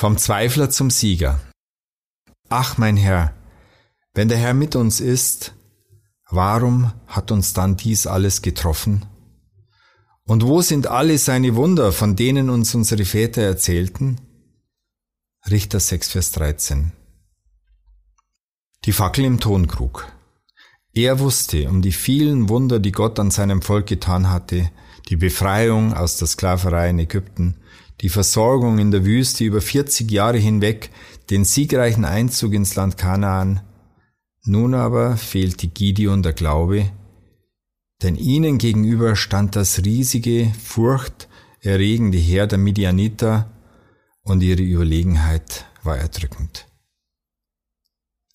Vom Zweifler zum Sieger. Ach mein Herr, wenn der Herr mit uns ist, warum hat uns dann dies alles getroffen? Und wo sind alle seine Wunder, von denen uns unsere Väter erzählten? Richter 6, Vers 13. Die Fackel im Tonkrug. Er wusste um die vielen Wunder, die Gott an seinem Volk getan hatte, die Befreiung aus der Sklaverei in Ägypten, die Versorgung in der Wüste über 40 Jahre hinweg, den siegreichen Einzug ins Land Kanaan. Nun aber fehlte Gideon der Glaube, denn ihnen gegenüber stand das riesige, furchterregende Heer der Midianiter und ihre Überlegenheit war erdrückend.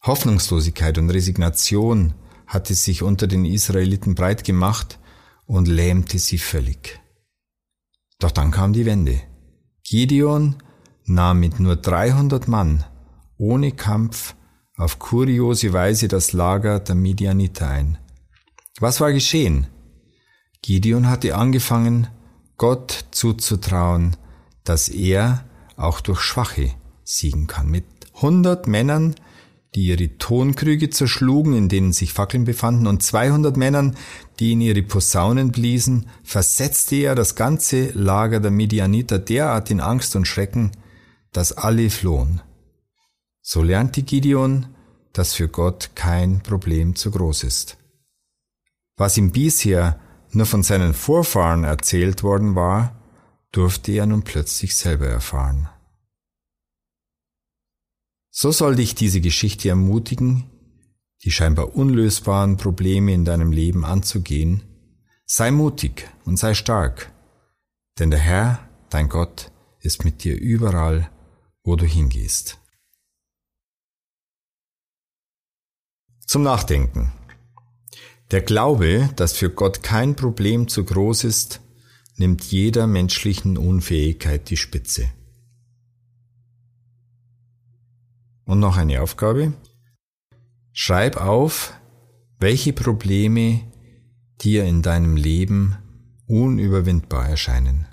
Hoffnungslosigkeit und Resignation hatte sich unter den Israeliten breit gemacht und lähmte sie völlig. Doch dann kam die Wende. Gideon nahm mit nur 300 Mann ohne Kampf auf kuriose Weise das Lager der Midianiter ein. Was war geschehen? Gideon hatte angefangen, Gott zuzutrauen, dass er auch durch Schwache siegen kann. Mit 100 Männern die ihre Tonkrüge zerschlugen, in denen sich Fackeln befanden, und 200 Männern, die in ihre Posaunen bliesen, versetzte er das ganze Lager der Midianiter derart in Angst und Schrecken, dass alle flohen. So lernte Gideon, dass für Gott kein Problem zu groß ist. Was ihm bisher nur von seinen Vorfahren erzählt worden war, durfte er nun plötzlich selber erfahren. So soll dich diese Geschichte ermutigen, die scheinbar unlösbaren Probleme in deinem Leben anzugehen. Sei mutig und sei stark, denn der Herr, dein Gott, ist mit dir überall, wo du hingehst. Zum Nachdenken. Der Glaube, dass für Gott kein Problem zu groß ist, nimmt jeder menschlichen Unfähigkeit die Spitze. Und noch eine Aufgabe. Schreib auf, welche Probleme dir in deinem Leben unüberwindbar erscheinen.